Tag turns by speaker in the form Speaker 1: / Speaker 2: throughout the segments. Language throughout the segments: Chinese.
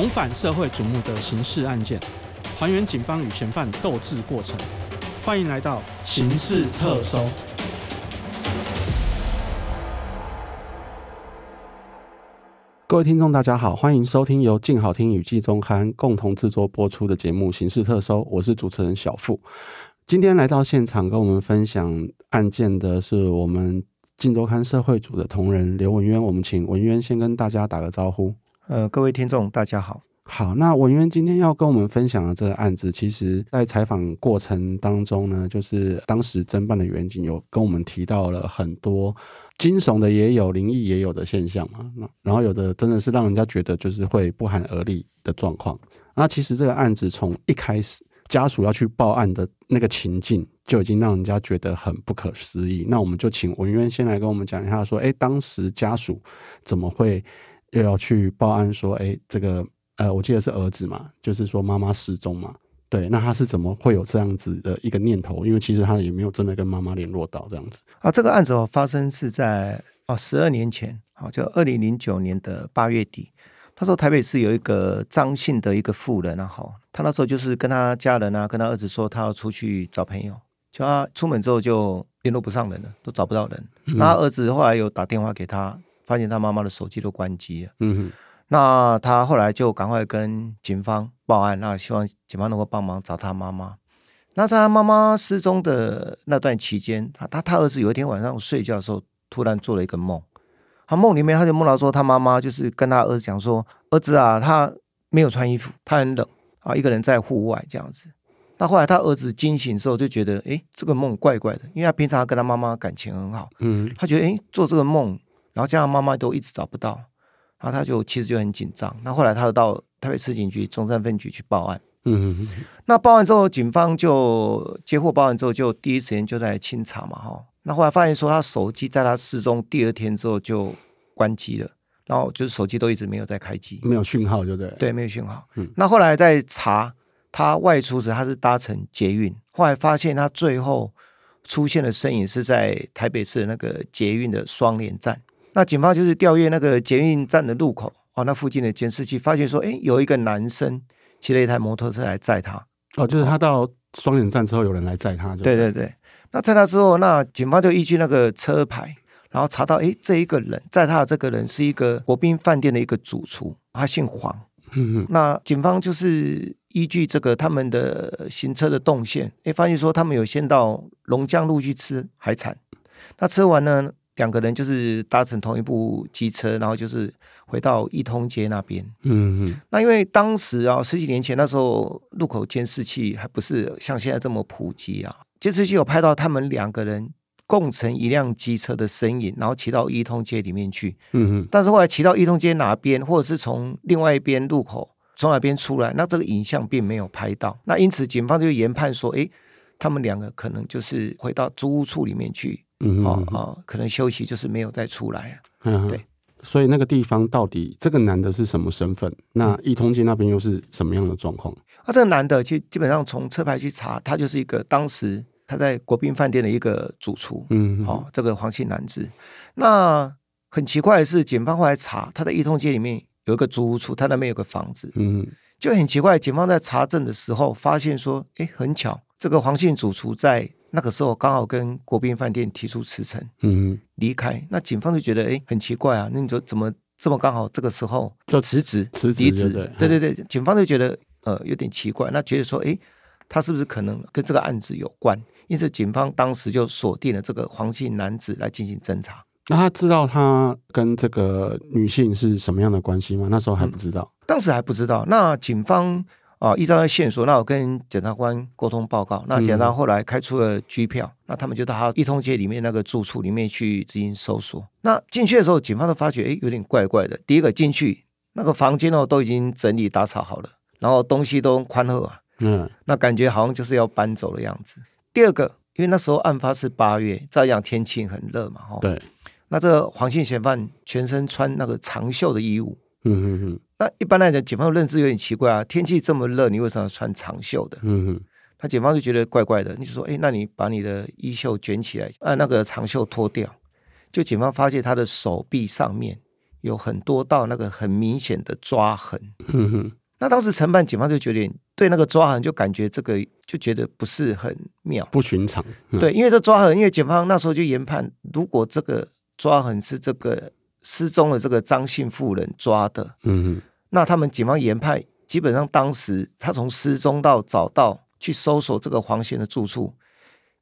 Speaker 1: 重返社会瞩目的刑事案件，还原警方与嫌犯斗智过程。欢迎来到《刑事特搜》。各位听众，大家好，欢迎收听由静好听与镜周刊共同制作播出的节目《刑事特搜》，我是主持人小富。今天来到现场跟我们分享案件的是我们镜周刊社会组的同仁刘文渊，我们请文渊先跟大家打个招呼。
Speaker 2: 呃，各位听众，大家好。
Speaker 1: 好，那文渊今天要跟我们分享的这个案子，其实在采访过程当中呢，就是当时侦办的员警有跟我们提到了很多惊悚的，也有灵异也有的现象嘛。那然后有的真的是让人家觉得就是会不寒而栗的状况。那其实这个案子从一开始家属要去报案的那个情境，就已经让人家觉得很不可思议。那我们就请文渊先来跟我们讲一下，说，哎，当时家属怎么会又要去报案？说，哎，这个。呃，我记得是儿子嘛，就是说妈妈失踪嘛，对，那他是怎么会有这样子的一个念头？因为其实他也没有真的跟妈妈联络到这样子。
Speaker 2: 啊，这个案子哦，发生是在哦十二年前，好，就二零零九年的八月底，那时候台北市有一个张姓的一个妇人啊，好，他那时候就是跟他家人啊，跟他儿子说他要出去找朋友，就他出门之后就联络不上人了，都找不到人。他儿子后来有打电话给他，发现他妈妈的手机都关机了。嗯哼。那他后来就赶快跟警方报案，那希望警方能够帮忙找他妈妈。那在他妈妈失踪的那段期间，他他他儿子有一天晚上睡觉的时候，突然做了一个梦。他梦里面他就梦到说，他妈妈就是跟他儿子讲说：“儿子啊，他没有穿衣服，他很冷啊，一个人在户外这样子。”那后来他儿子惊醒之后就觉得，哎，这个梦怪怪的，因为他平常跟他妈妈感情很好，嗯，他觉得哎，做这个梦，然后这样妈妈都一直找不到。然后他就其实就很紧张。那后来他就到台北市警局中山分局去报案。嗯嗯嗯。那报案之后，警方就接获报案之后，就第一时间就在清查嘛，哈。那后来发现说，他手机在他失踪第二天之后就关机了，然后就是手机都一直没有在开机，
Speaker 1: 没有讯号，对不对？
Speaker 2: 对，没有讯号。嗯。那后来在查他外出时，他是搭乘捷运，后来发现他最后出现的身影是在台北市的那个捷运的双连站。那警方就是调阅那个捷运站的路口哦，那附近的监视器，发现说，哎，有一个男生骑了一台摩托车来载他。
Speaker 1: 哦，就是他到双连站之后，有人来载他。
Speaker 2: 对对对。那载他之后，那警方就依据那个车牌，然后查到，哎，这一个人载他的这个人是一个国宾饭店的一个主厨，他姓黄。嗯嗯。那警方就是依据这个他们的行车的动线，哎，发现说他们有先到龙江路去吃海产，那吃完呢？两个人就是搭乘同一部机车，然后就是回到一通街那边。嗯嗯。那因为当时啊，十几年前那时候路口监视器还不是像现在这么普及啊，监视器有拍到他们两个人共乘一辆机车的身影，然后骑到一通街里面去。嗯嗯。但是后来骑到一通街哪边，或者是从另外一边路口从哪边出来，那这个影像并没有拍到。那因此警方就研判说，诶，他们两个可能就是回到租屋处里面去。嗯哦哦，可能休息就是没有再出来啊。嗯，对，
Speaker 1: 所以那个地方到底这个男的是什么身份？那一通街那边又是什么样的状况？
Speaker 2: 啊，这个男的其实基本上从车牌去查，他就是一个当时他在国宾饭店的一个主厨。嗯，哦，这个黄姓男子。那很奇怪的是，警方后来查他在一通街里面有一个租屋处，他那边有个房子。嗯，就很奇怪，警方在查证的时候发现说，哎，很巧，这个黄姓主厨在。那个时候刚好跟国宾饭店提出辞呈，嗯，离开。那警方就觉得，哎，很奇怪啊，那你说怎么这么刚好这个时候就辞职、辞职？对对对对，警方就觉得呃有点奇怪，那觉得说，哎，他是不是可能跟这个案子有关？因此，警方当时就锁定了这个黄姓男子来进行侦查。
Speaker 1: 那他知道他跟这个女性是什么样的关系吗？那时候还不知道，
Speaker 2: 嗯、当时还不知道。那警方。啊，依照那线索，那我跟检察官沟通报告，那检察官后来开出了拘票，嗯、那他们就到他一通街里面那个住处里面去进行搜索。那进去的时候，警方都发觉，哎，有点怪怪的。第一个进去，那个房间哦都已经整理打扫好了，然后东西都宽厚啊，嗯，那感觉好像就是要搬走的样子。第二个，因为那时候案发是八月，照样天气很热嘛，哈，对。那这个黄姓嫌犯全身穿那个长袖的衣物。嗯嗯嗯，那一般来讲，警方的认知有点奇怪啊。天气这么热，你为什么要穿长袖的？嗯哼，那警方就觉得怪怪的。你就说，哎，那你把你的衣袖卷起来，按那个长袖脱掉。就警方发现他的手臂上面有很多道那个很明显的抓痕。
Speaker 1: 嗯哼，
Speaker 2: 那当时承办警方就觉得对那个抓痕就感觉这个就觉得不是很妙，
Speaker 1: 不寻常。
Speaker 2: 嗯、对，因为这抓痕，因为警方那时候就研判，如果这个抓痕是这个失踪的这个张姓妇人抓的，
Speaker 1: 嗯哼，
Speaker 2: 那他们警方研判，基本上当时他从失踪到找到去搜索这个黄贤的住处。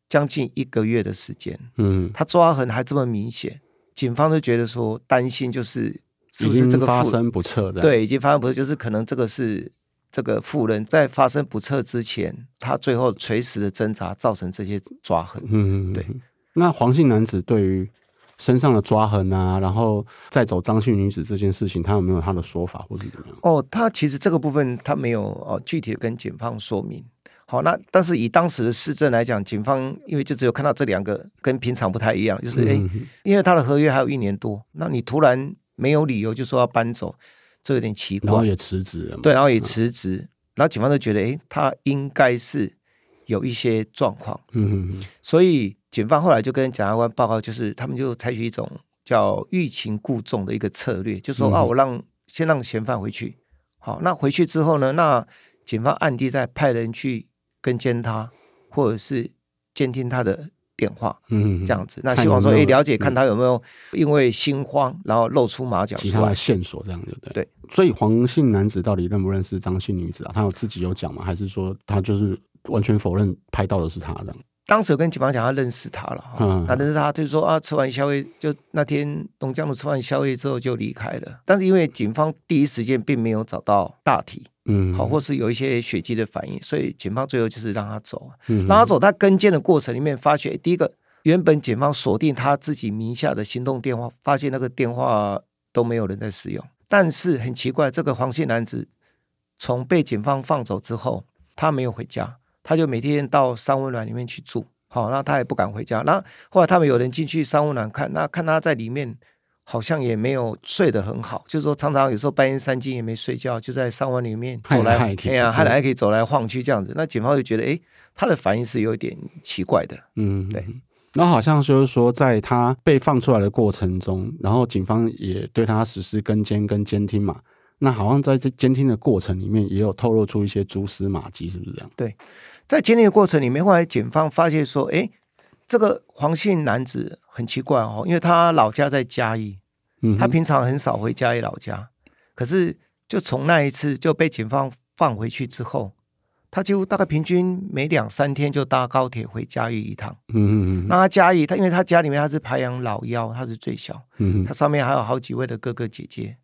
Speaker 2: 将近一个月的时间，
Speaker 1: 嗯，
Speaker 2: 他抓痕还这么明显，警方就觉得说担心，就是是不是这个
Speaker 1: 发生不测的，
Speaker 2: 对，已经发生不测，就是可能这个是这个妇人在发生不测之前，他最后垂死的挣扎造成这些抓痕，
Speaker 1: 嗯，
Speaker 2: 对。
Speaker 1: 那黄姓男子对于身上的抓痕啊，然后再走张姓女子这件事情，他有没有他的说法或者怎么样？
Speaker 2: 哦，他其实这个部分他没有哦具体的跟警方说明。好，那但是以当时的市政来讲，警方因为就只有看到这两个，跟平常不太一样，就是哎、欸，因为他的合约还有一年多，那你突然没有理由就说要搬走，这有点奇怪。
Speaker 1: 然后也辞职了，
Speaker 2: 对，然后也辞职，然后警方就觉得，哎、欸，他应该是有一些状况，
Speaker 1: 嗯嗯，
Speaker 2: 所以警方后来就跟检察官报告，就是他们就采取一种叫欲擒故纵的一个策略，就说啊，我让先让嫌犯回去，好，那回去之后呢，那警方暗地再派人去。跟监他，或者是监听他的电话，
Speaker 1: 嗯，
Speaker 2: 这样子。那希望说，哎，了解看他有没有因为心慌，然后露出马脚，
Speaker 1: 其他的线索，这样就对。
Speaker 2: 对，
Speaker 1: 所以黄姓男子到底认不认识张姓女子啊？他有自己有讲吗？还是说他就是完全否认拍到的是他这样？
Speaker 2: 当时有跟警方讲，他认识他了，嗯，他认识他，就是说啊，吃完宵夜就那天东江路吃完宵夜之后就离开了。但是因为警方第一时间并没有找到大体。
Speaker 1: 嗯，
Speaker 2: 好，或是有一些血迹的反应，所以警方最后就是让他走，嗯、让他走。他跟监的过程里面，发觉第一个，原本警方锁定他自己名下的行动电话，发现那个电话都没有人在使用。但是很奇怪，这个黄姓男子从被警方放走之后，他没有回家，他就每天到三温暖里面去住。好，那他也不敢回家。那后来他们有人进去三温暖看，那看他在里面。好像也没有睡得很好，就是说常常有时候半夜三更也没睡觉，就在三温里面走来，哎呀，还来还可以走来晃去这样子。那警方就觉得，哎，他的反应是有点奇怪的，嗯，对。
Speaker 1: 然后好像就是说，在他被放出来的过程中，然后警方也对他实施跟监跟监听嘛。那好像在这监听的过程里面，也有透露出一些蛛丝马迹，是不是这样？
Speaker 2: 对，在监听的过程里面，后来警方发现说，哎。这个黄姓男子很奇怪哦，因为他老家在嘉义，他平常很少回嘉义老家，可是就从那一次就被警方放回去之后，他几乎大概平均每两三天就搭高铁回嘉义一趟。
Speaker 1: 嗯嗯，
Speaker 2: 那他嘉义，他因为他家里面他是排行老幺，他是最小，嗯，他上面还有好几位的哥哥姐姐，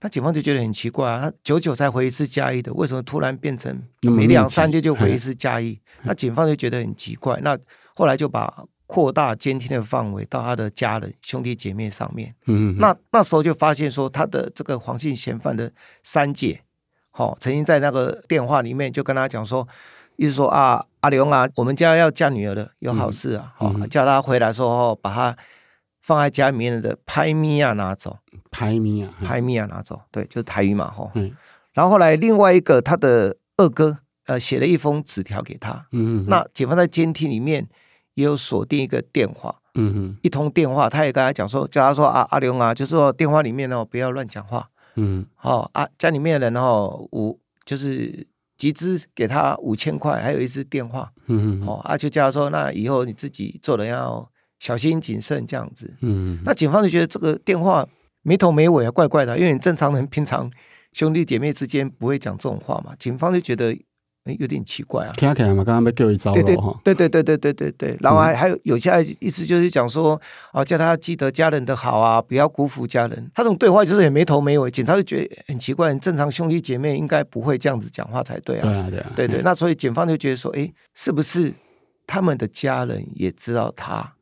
Speaker 2: 那警方就觉得很奇怪啊，他久久才回一次嘉义的，为什么突然变成每两三天就回一次嘉义？那警方就觉得很奇怪，那。后来就把扩大监听的范围到他的家人、兄弟姐妹上面。
Speaker 1: 嗯，
Speaker 2: 那那时候就发现说，他的这个黄姓嫌犯的三姐，好、哦，曾经在那个电话里面就跟他讲说，意思说啊，阿龙啊，我们家要嫁女儿了，有好事啊，好、嗯哦，叫他回来时候把他放在家里面的拍咪啊拿走，
Speaker 1: 拍咪啊，
Speaker 2: 拍咪啊拿走，对，就是台语嘛，吼、哦。
Speaker 1: 嗯。
Speaker 2: 然后后来另外一个他的二哥，呃，写了一封纸条给他。
Speaker 1: 嗯，
Speaker 2: 那警方在监听里面。也有锁定一个电话，
Speaker 1: 嗯哼，
Speaker 2: 一通电话，他也跟他讲说，叫他说啊，阿龙啊，就是说电话里面哦，不要乱讲话，
Speaker 1: 嗯，
Speaker 2: 好、哦、啊，家里面的人哦，五就是集资给他五千块，还有一支电话，
Speaker 1: 嗯嗯，
Speaker 2: 好、哦、啊，就叫他说，那以后你自己做人要小心谨慎这样子，
Speaker 1: 嗯，
Speaker 2: 那警方就觉得这个电话没头没尾啊，怪怪的，因为你正常人平常兄弟姐妹之间不会讲这种话嘛，警方就觉得。哎，有点奇怪啊！
Speaker 1: 听起来嘛，刚刚被叫一招了哈。
Speaker 2: 对对对对对对对，然后还还有有些意思就是讲说，啊，叫他记得家人的好啊，不要辜负家人。他这种对话就是也没头没尾，警察就觉得很奇怪，正常兄弟姐妹应该不会这样子讲话才对啊。
Speaker 1: 对啊对啊，
Speaker 2: 对对。那所以警方就觉得说，哎，是不是他们的家人也知道他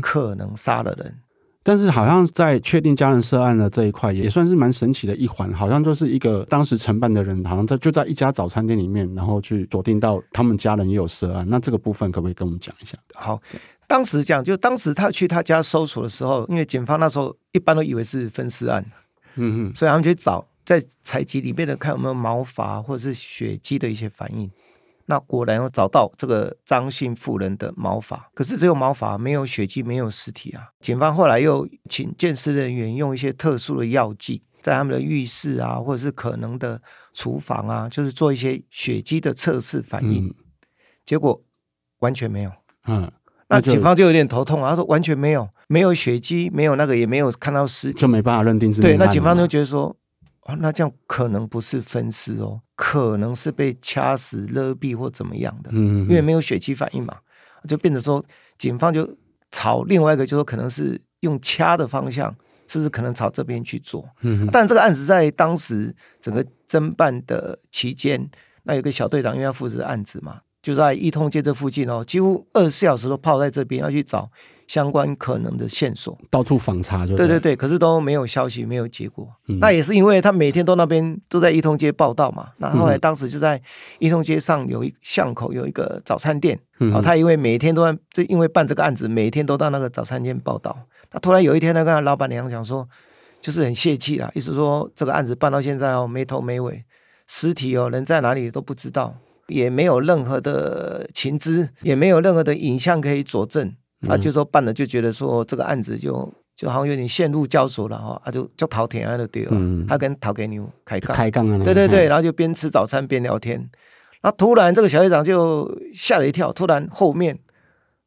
Speaker 2: 可能杀了人？
Speaker 1: 但是好像在确定家人涉案的这一块，也算是蛮神奇的一环。好像就是一个当时承办的人，好像在就在一家早餐店里面，然后去锁定到他们家人也有涉案。那这个部分可不可以跟我们讲一下？
Speaker 2: 好，当时讲就当时他去他家搜索的时候，因为警方那时候一般都以为是分尸案，
Speaker 1: 嗯哼，
Speaker 2: 所以他们去找在采集里面的看有没有毛发或者是血迹的一些反应。那果然又找到这个张姓妇人的毛发，可是只有毛发，没有血迹，没有尸体啊。警方后来又请鉴识人员用一些特殊的药剂，在他们的浴室啊，或者是可能的厨房啊，就是做一些血迹的测试反应，嗯、结果完全没有。嗯，那警方就有点头痛啊，他说完全没有，没有血迹，没有那个，也没有看到尸体，
Speaker 1: 就没办法认定是。
Speaker 2: 对，那警方就觉得说。啊，那这样可能不是分尸哦，可能是被掐死、勒毙或怎么样的，嗯，因为没有血气反应嘛，就变成说，警方就朝另外一个，就说可能是用掐的方向，是不是可能朝这边去做？嗯，但这个案子在当时整个侦办的期间，那有个小队长因为要负责案子嘛，就在一通街这附近哦，几乎二十四小时都泡在这边要去找。相关可能的线索，
Speaker 1: 到处访查就对，
Speaker 2: 对对对，可是都没有消息，没有结果。嗯、那也是因为他每天都那边都在一通街报道嘛。那后来当时就在一通街上有一巷口有一个早餐店，嗯、哦，他因为每天都在，就因为办这个案子，每天都到那个早餐店报道。他突然有一天，他跟他老板娘讲说，就是很泄气啦，意思说这个案子办到现在哦，没头没尾，尸体哦人在哪里都不知道，也没有任何的情资，也没有任何的影像可以佐证。他就说办了，就觉得说这个案子就就好像有点陷入焦灼了哈，他就就陶田安的对了，他跟陶给牛开杠，
Speaker 1: 开杠啊，
Speaker 2: 对对对，然后就边吃早餐边聊天，然后突然这个小队长就吓了一跳，突然后面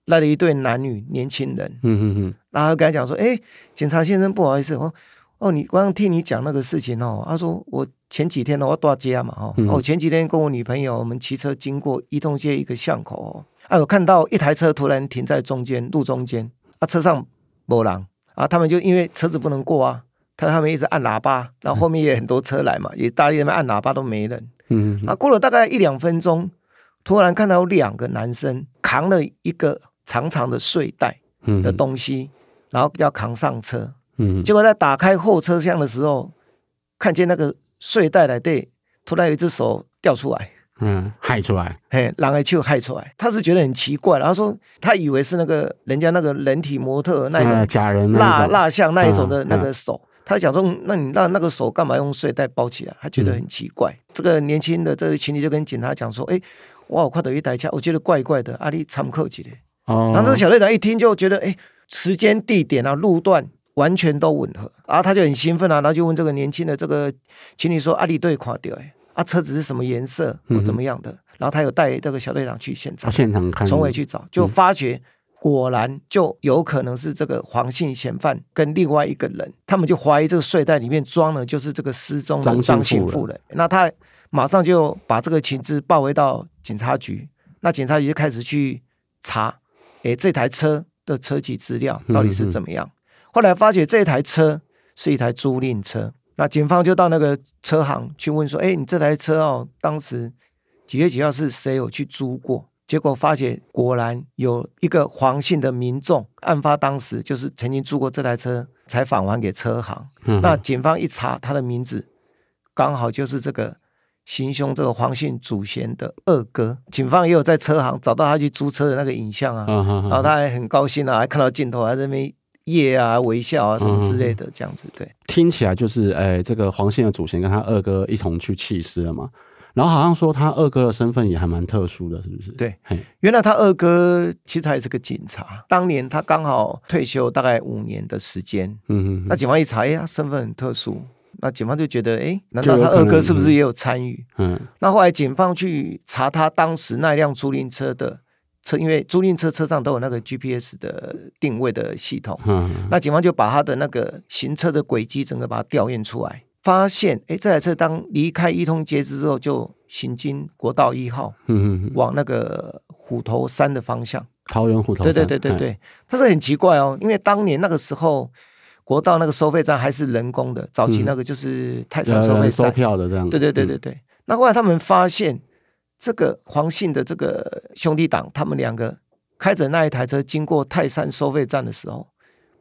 Speaker 2: 来了一对男女年轻人，嗯嗯嗯，然后跟他讲说，哎，警察先生不好意思哦，哦，你刚刚听你讲那个事情哦，他说我前几天呢我到家嘛哈，我前几天跟我女朋友我们骑车经过一通街一个巷口哦。啊！我看到一台车突然停在中间路中间，啊，车上没人啊，他们就因为车子不能过啊，他他们一直按喇叭，然后后面也很多车来嘛，也大家在按喇叭都没人。嗯，啊，过了大概一两分钟，突然看到两个男生扛了一个长长的睡袋的东西，然后要扛上车。嗯，结果在打开后车厢的时候，看见那个睡袋来对，突然有一只手掉出来。
Speaker 1: 嗯，害出来，
Speaker 2: 嘿，狼来就害出来。他是觉得很奇怪，然后说他以为是那个人家那个人体模特那一种、嗯、
Speaker 1: 假人
Speaker 2: 蜡蜡像那一种的那个手，他想说，那你那那个手干嘛用睡袋包起来？他觉得很奇怪。嗯、这个年轻的这个情侣就跟警察讲说，哎，哇，我看到一台车，我觉得怪怪的，阿里参考起来。哦，然后这个小队长一听就觉得，哎，时间、地点啊、路段完全都吻合，然后他就很兴奋啊，然后就问这个年轻的这个情侣说，阿里对垮掉哎。啊，车子是什么颜色或怎么样的？嗯、然后他有带这个小队长去现场，
Speaker 1: 现场看，
Speaker 2: 从尾去找，就发觉果然就有可能是这个黄姓嫌犯跟另外一个人，他们就怀疑这个睡袋里面装的就是这个失踪的张姓妇人。那他马上就把这个情资报回到警察局，那警察局就开始去查，诶，这台车的车籍资料到底是怎么样？后来发觉这台车是一台租赁车。那警方就到那个车行去问说：“哎，你这台车哦，当时几月几号是谁有去租过？”结果发现果然有一个黄姓的民众，案发当时就是曾经租过这台车，才返还给车行。嗯、那警方一查，他的名字刚好就是这个行凶这个黄姓祖先的二哥。警方也有在车行找到他去租车的那个影像啊，嗯、然后他还很高兴啊，还看到镜头还在那边。耶啊，微笑啊，什么之类的，这样子，对，
Speaker 1: 听起来就是，哎、欸，这个黄姓的祖先跟他二哥一同去弃尸了嘛。然后好像说他二哥的身份也还蛮特殊的，是不是？
Speaker 2: 对，原来他二哥其实他也是个警察，当年他刚好退休大概五年的时间。嗯哼，那警方一查，哎、欸，他身份很特殊，那警方就觉得，哎、欸，难道他二哥是不是也有参与？嗯，那后来警方去查他当时那辆租赁车的。车，因为租赁车车上都有那个 GPS 的定位的系统，嗯，那警方就把他的那个行车的轨迹整个把它调验出来，发现，哎，这台车当离开一通街之后，就行经国道一号，嗯嗯，往那个虎头山的方向，
Speaker 1: 桃园虎头山，
Speaker 2: 对对对对对，但是很奇怪哦，因为当年那个时候国道那个收费站还是人工的，早期那个就是泰山收费站
Speaker 1: 收票的这样，
Speaker 2: 对对对对对，那后来他们发现。这个黄姓的这个兄弟党，他们两个开着那一台车经过泰山收费站的时候，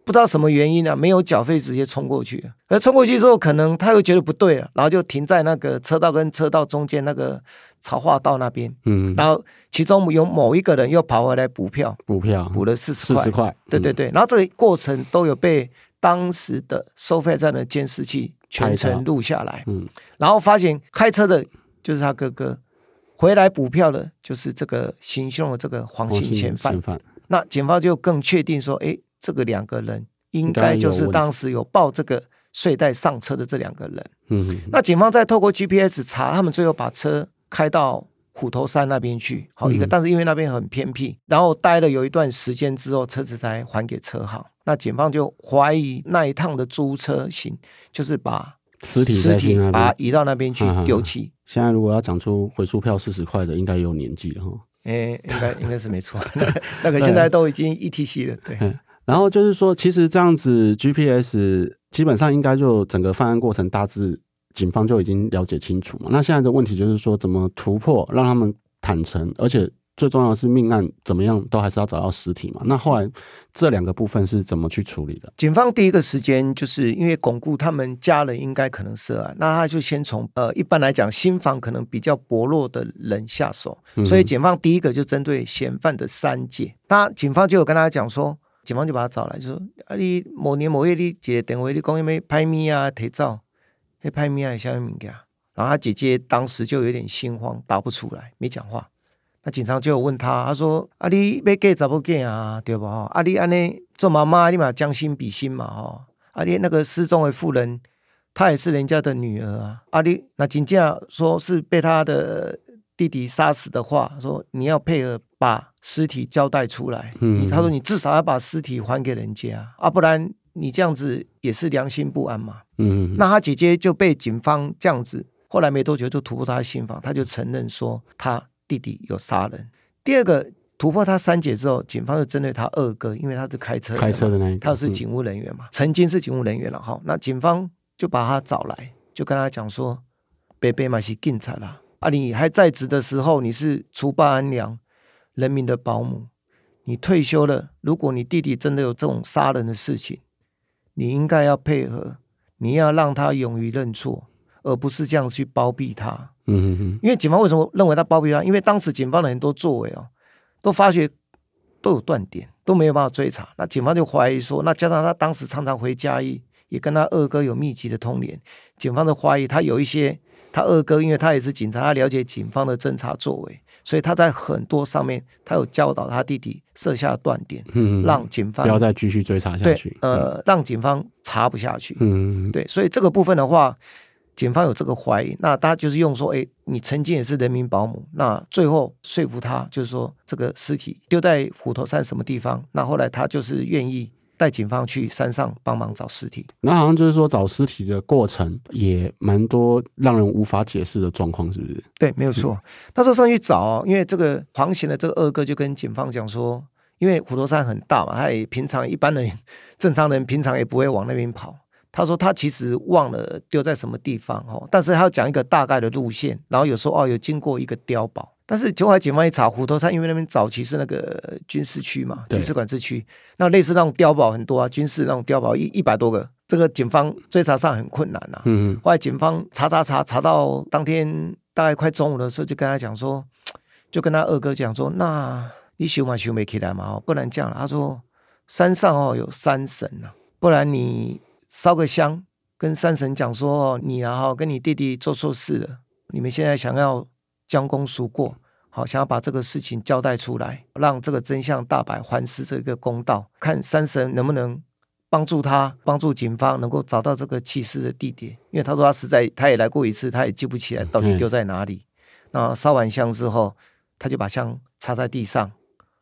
Speaker 2: 不知道什么原因啊，没有缴费，直接冲过去。而冲过去之后，可能他又觉得不对了，然后就停在那个车道跟车道中间那个槽化道那边。嗯，然后其中有某一个人又跑回来补票，
Speaker 1: 补票
Speaker 2: 补了四十块。
Speaker 1: 四十块。
Speaker 2: 对对对，然后这个过程都有被当时的收费站的监视器全程录下来。嗯，然后发现开车的就是他哥哥。回来补票的就是这个行凶的这个黄姓嫌犯。犯那警方就更确定说，哎，这个两个人应该就是当时有报这个睡袋上车的这两个人。嗯哼，那警方再透过 GPS 查，他们最后把车开到虎头山那边去，好一个，嗯、但是因为那边很偏僻，然后待了有一段时间之后，车子才还给车行。那警方就怀疑那一趟的租车行就是把尸体尸体把它移到那边去丢弃。
Speaker 1: 现在如果要讲出回数票四十块的，应该也有年纪了哈。
Speaker 2: 哎、欸，应该 应该是没错，那个现在都已经 ETC 了，对。
Speaker 1: 对 然后就是说，其实这样子 GPS 基本上应该就整个犯案过程大致警方就已经了解清楚嘛。那现在的问题就是说，怎么突破让他们坦诚，而且。最重要的是命案怎么样都还是要找到尸体嘛。那后来这两个部分是怎么去处理的？
Speaker 2: 警方第一个时间就是因为巩固他们家人应该可能涉案，那他就先从呃一般来讲新房可能比较薄弱的人下手，所以警方第一个就针对嫌犯的三姐。那警方就有跟他讲说，警方就把他找来，就说啊你某年某月你接电话，你讲有没拍咪啊、提照，那拍咪啊、什么物件？然后他姐姐当时就有点心慌，答不出来，没讲话。那警察就有问他，他说：“啊，你要嫁怎么嫁啊？对不？啊，你安尼做妈妈，你嘛将心比心嘛，吼！啊，你那个失踪的妇人，她也是人家的女儿啊！啊，你那真正说是被他的弟弟杀死的话，说你要配合把尸体交代出来。嗯，他说你至少要把尸体还给人家啊，不然你这样子也是良心不安嘛。嗯，那他姐姐就被警方这样子，后来没多久就突破他的心防，他就承认说他。弟弟有杀人。第二个突破他三姐之后，警方就针对他二哥，因为他是开车
Speaker 1: 开车的那一个，
Speaker 2: 他是警务人员嘛，嗯、曾经是警务人员了哈。那警方就把他找来，就跟他讲说：“伯伯嘛是警察啦，啊，你还在职的时候，你是除暴安良、人民的保姆。你退休了，如果你弟弟真的有这种杀人的事情，你应该要配合，你要让他勇于认错，而不是这样去包庇他。”嗯嗯嗯，因为警方为什么认为他包庇他？因为当时警方的很多作为哦，都发觉都有断点，都没有办法追查。那警方就怀疑说，那加上他当时常常回家义，也跟他二哥有密集的通联，警方就怀疑他有一些，他二哥因为他也是警察，他了解警方的侦查作为，所以他在很多上面他有教导他弟弟设下断点，嗯，让警方
Speaker 1: 不要再继续追查下去，
Speaker 2: 呃，让警方查不下去，嗯，对，所以这个部分的话。警方有这个怀疑，那他就是用说，哎，你曾经也是人民保姆，那最后说服他，就是说这个尸体丢在虎头山什么地方，那后来他就是愿意带警方去山上帮忙找尸体。
Speaker 1: 那好像就是说找尸体的过程也蛮多让人无法解释的状况，是不是？
Speaker 2: 对，没有错。嗯、那时候上去找，因为这个黄贤的这个二哥就跟警方讲说，因为虎头山很大嘛，他也平常一般人正常人平常也不会往那边跑。他说他其实忘了丢在什么地方哦，但是他要讲一个大概的路线，然后有说哦有经过一个碉堡，但是琼海警方一查，虎头山因为那边早期是那个军事区嘛，军事管制区，那类似那种碉堡很多啊，军事那种碉堡一一百多个，这个警方追查上很困难呐。嗯嗯。后来警方查查查查到当天大概快中午的时候，就跟他讲说，就跟他二哥讲说，那你修嘛修没起来嘛，不然这样了。他说山上哦有山神呐，不然你。烧个香，跟山神讲说：“你然后跟你弟弟做错事了，你们现在想要将功赎过，好，想要把这个事情交代出来，让这个真相大白，还是这个公道。看山神能不能帮助他，帮助警方能够找到这个弃尸的地点。因为他说他实在他也来过一次，他也记不起来到底丢在哪里。那烧完香之后，他就把香插在地上，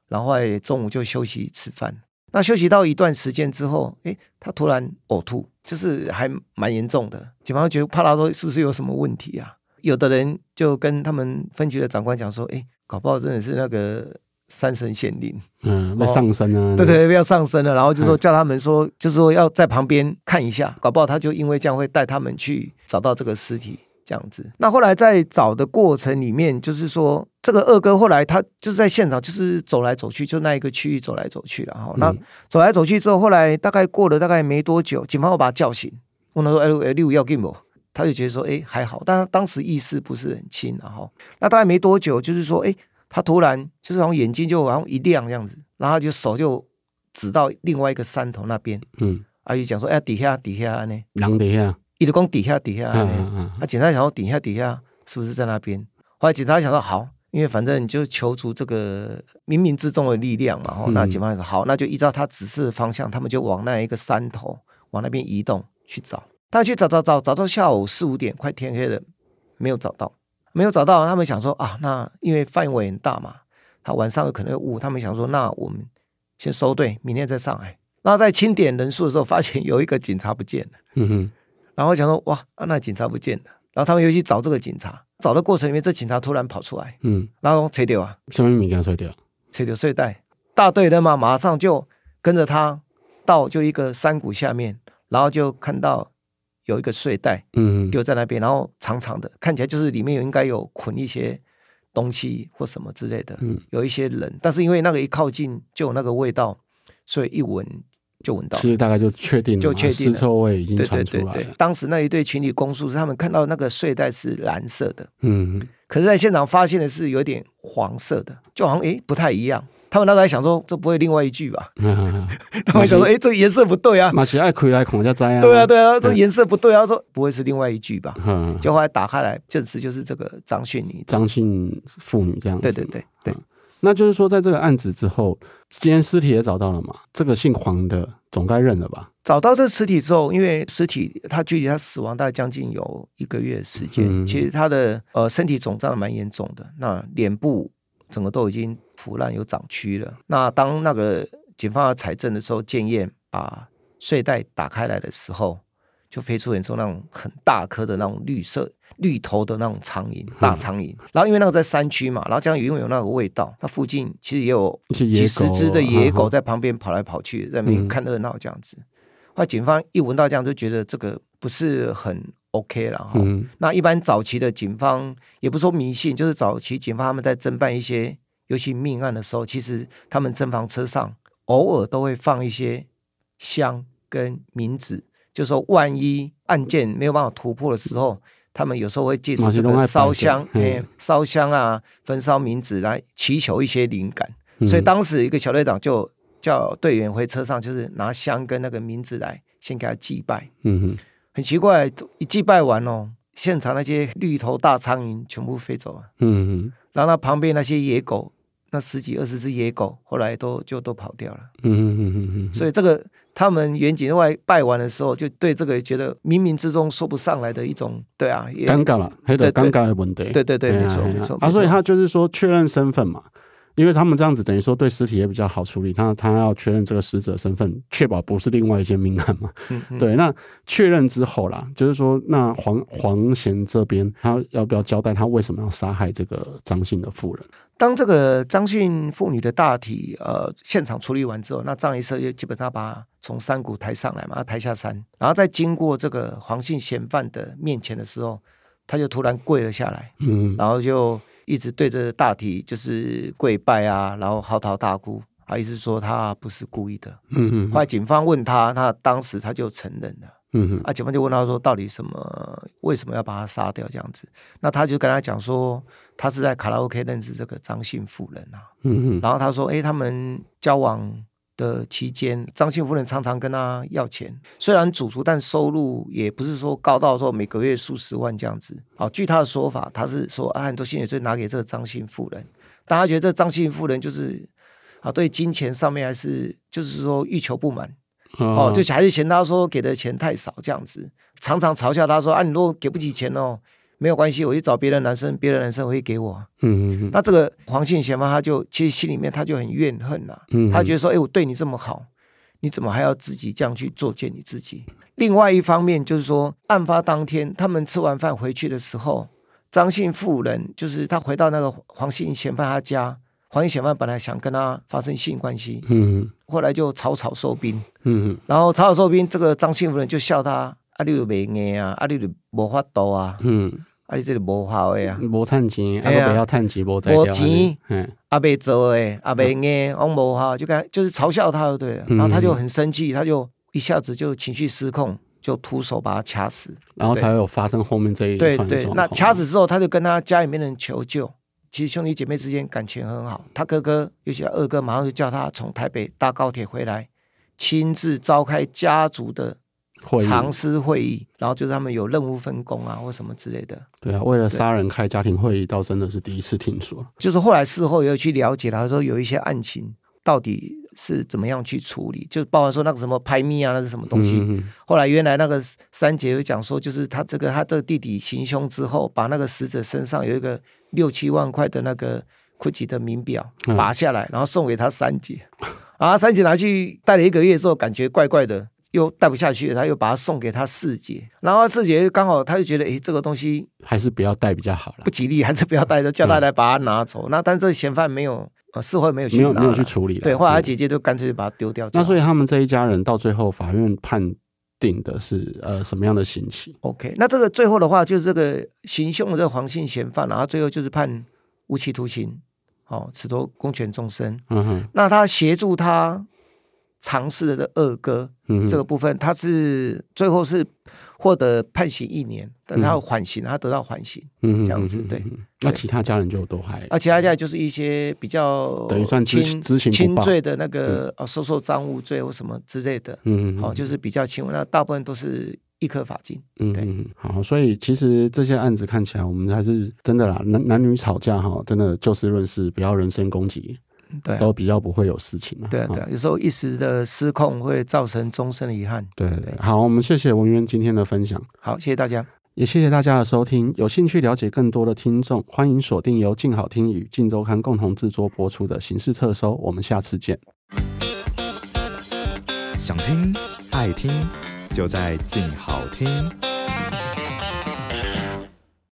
Speaker 2: 然后中午就休息吃饭。”那休息到一段时间之后，诶，他突然呕吐，就是还蛮严重的。警方觉得怕他说是不是有什么问题啊？有的人就跟他们分局的长官讲说，诶，搞不好真的是那个山神显灵，
Speaker 1: 嗯，要上身啊，
Speaker 2: 对对，要上身了。然后就说叫他们说，就是说要在旁边看一下，搞不好他就因为这样会带他们去找到这个尸体。这样子，那后来在找的过程里面，就是说这个二哥后来他就是在现场，就是走来走去，就那一个区域走来走去了哈。嗯、那走来走去之后，后来大概过了大概没多久，警方又把他叫醒，问他说：“哎哎，六要给我？”他就觉得说：“哎，还好。”但他当时意识不是很清，然后那大概没多久，就是说：“哎，他突然就是好像眼睛就好像一亮这样子，然后就手就指到另外一个山头那边。”嗯，阿姨讲说：“哎，底下底下呢？
Speaker 1: 人底下。”
Speaker 2: 一直讲底下底下，那警察想说底下底下是不是在那边？后来警察想说好，因为反正你就求助这个冥冥之中的力量嘛。哦，那警方说好，那就依照他指示的方向，他们就往那一个山头往那边移动去找。他去找找找，找到下午四五点，快天黑了，没有找到，没有找到。他们想说啊，那因为范围很大嘛，他晚上有可能有雾，他们想说，那我们先收队，明天再上来。那在清点人数的时候，发现有一个警察不见了。嗯哼，然后想说哇，那警察不见了。然后他们又去找这个警察，找的过程里面，这警察突然跑出来，嗯，然后吹掉啊，
Speaker 1: 什么名给他吹掉？
Speaker 2: 扯掉睡袋。大队人马马上就跟着他到就一个山谷下面，然后就看到有一个睡袋，嗯，丢在那边，然后长长的，看起来就是里面有应该有捆一些东西或什么之类的，嗯，有一些人，但是因为那个一靠近就有那个味道，所以一闻。就闻到，
Speaker 1: 其实大概就确定了，
Speaker 2: 就确定
Speaker 1: 臭味已经传出来了。
Speaker 2: 对对对对，当时那一对情侣供述是他们看到那个睡袋是蓝色的，嗯，可是在现场发现的是有点黄色的，就好像诶不太一样。他们当时候还想说，这不会另外一具吧？嗯 他们想说，诶这个颜色不对啊，
Speaker 1: 马奇爱亏来孔家灾啊。
Speaker 2: 对啊对啊，这个颜色不对啊，他说不会是另外一具吧？嗯，就后来打开来证实就是这个张姓女，
Speaker 1: 张姓妇女这样子。
Speaker 2: 对对对对。
Speaker 1: 那就是说，在这个案子之后，今天尸体也找到了嘛？这个姓黄的总该认了吧？
Speaker 2: 找到这尸体之后，因为尸体他距离他死亡大概将近有一个月时间，嗯、其实他的呃身体肿胀的蛮严重的，那脸部整个都已经腐烂有长蛆了。那当那个警方要采证的时候，检验把睡袋打开来的时候，就飞出很多那种很大颗的那种绿色。绿头的那种苍蝇，大苍蝇。然后因为那个在山区嘛，然后这样因为有那个味道，它附近其实也有几十只的野狗在旁边跑来跑去，在那边看热闹这样子。后来警方一闻到这样，就觉得这个不是很 OK 了哈。嗯、那一般早期的警方也不说迷信，就是早期警方他们在侦办一些尤其命案的时候，其实他们侦防车上偶尔都会放一些香跟冥纸，就说万一案件没有办法突破的时候。他们有时候会借助这个烧香，哎，烧香啊，焚烧冥纸来祈求一些灵感。嗯、所以当时一个小队长就叫队员回车上，就是拿香跟那个冥纸来先给他祭拜。嗯哼，很奇怪，一祭拜完哦，现场那些绿头大苍蝇全部飞走了。嗯哼，然后那旁边那些野狗，那十几二十只野狗，后来都就都跑掉了。嗯嗯嗯嗯嗯，所以这个。他们远景外拜完的时候，就对这个觉得冥冥之中说不上来的一种，对啊，
Speaker 1: 尴尬了，很尴尬的问题。
Speaker 2: 对对对，没错没错。
Speaker 1: 啊，所以他就是说确认身份嘛。因为他们这样子等于说对尸体也比较好处理，他他要确认这个死者身份，确保不是另外一些命案嘛。嗯嗯对，那确认之后啦，就是说那黄黄贤这边他要不要交代他为什么要杀害这个张姓的妇人？
Speaker 2: 当这个张姓妇女的大体呃现场处理完之后，那葬仪社就基本上把他从山谷抬上来嘛，抬下山，然后再经过这个黄姓嫌犯的面前的时候，他就突然跪了下来，嗯，然后就。一直对着大体就是跪拜啊，然后嚎啕大哭，啊，意思说他不是故意的。嗯哼，后来警方问他，他当时他就承认了。嗯哼，啊，警方就问他说，到底什么？为什么要把他杀掉？这样子，那他就跟他讲说，他是在卡拉 OK 认识这个张姓妇人啊。嗯哼，然后他说，哎，他们交往。的期间，张姓夫人常常跟他要钱，虽然主厨，但收入也不是说高到说每个月数十万这样子。好，据他的说法，他是说啊，很多薪水就拿给这个张姓夫人，大家觉得这张姓夫人就是啊，对金钱上面还是就是说欲求不满，哦，就还是嫌他说给的钱太少这样子，常常嘲笑他说啊，你如果给不起钱哦。没有关系，我去找别的男生，别的男生会给我。嗯嗯嗯。那这个黄姓嫌犯他就其实心里面他就很怨恨呐、啊。嗯。他觉得说，哎，我对你这么好，你怎么还要自己这样去作践你自己？另外一方面就是说，案发当天他们吃完饭回去的时候，张姓妇人就是他回到那个黄姓嫌犯他家，黄姓嫌犯本来想跟他发生性关系，嗯，后来就草草收兵，嗯，然后草草收兵，这个张姓妇人就笑他，啊，你就没硬啊，啊，你就无法度啊，嗯。啊！你这个无效的啊，无趁钱，啊，不要趁钱，无钱，啊，没做诶，啊，没硬，我无效，就跟就是嘲笑他就对了，然后他就很生气，他就一下子就情绪失控，就徒手把他掐死，
Speaker 1: 然后才有发生后面这一串
Speaker 2: 对对，那掐死之后，他就跟他家里面人求救。其实兄弟姐妹之间感情很好，他哥哥尤其二哥，马上就叫他从台北搭高铁回来，亲自召开家族的常私会议，然后就是他们有任务分工啊，或什么之类的。
Speaker 1: 对啊，为了杀人开家庭会议，倒真的是第一次听说。
Speaker 2: 就是后来事后也有去了解了，他说有一些案情到底是怎么样去处理，就包括说那个什么拍密啊，那是什么东西。嗯、后来原来那个三姐有讲说，就是他这个他这个弟弟行凶之后，把那个死者身上有一个六七万块的那个 Gucci 的名表拔下来，嗯、然后送给他三姐，然后三姐拿去戴了一个月之后，感觉怪怪的。又带不下去，他又把它送给他四姐，然后四姐刚好他就觉得，哎，这个东西还是不要带比较好了，不吉利，还是不要带，就叫他来把它拿走。嗯、那但这嫌犯没有，呃，事后没有没有没有去处理，对，后来他姐姐就干脆就把它丢掉。
Speaker 1: 那所以他们这一家人到最后法院判定的是呃什么样的刑期
Speaker 2: ？OK，那这个最后的话就是这个行凶的这个黄姓嫌犯，然后最后就是判无期徒刑，哦，褫夺公权终身。嗯哼，那他协助他。尝试的二哥，这个部分，他是最后是获得判刑一年，但他缓刑，他得到缓刑，嗯，这样子，对。
Speaker 1: 那其他家人就都还，
Speaker 2: 啊，其他家人就是一些比较
Speaker 1: 等于算轻
Speaker 2: 轻罪的那个啊，收受赃物罪或什么之类的，嗯，好，就是比较轻，那大部分都是易科罚金，嗯，对。
Speaker 1: 好，所以其实这些案子看起来，我们还是真的啦，男男女吵架哈，真的就事论事，不要人身攻击。
Speaker 2: 对、啊，
Speaker 1: 都比较不会有事情嘛。
Speaker 2: 对啊，对啊，有时候一时的失控会造成终身的遗憾。
Speaker 1: 对对，对，好，我们谢谢文渊今天的分享。
Speaker 2: 好，谢谢大家，
Speaker 1: 也谢谢大家的收听。有兴趣了解更多的听众，欢迎锁定由静好听与静周刊共同制作播出的《刑事特搜》。我们下次见。想听爱听，就在静好听。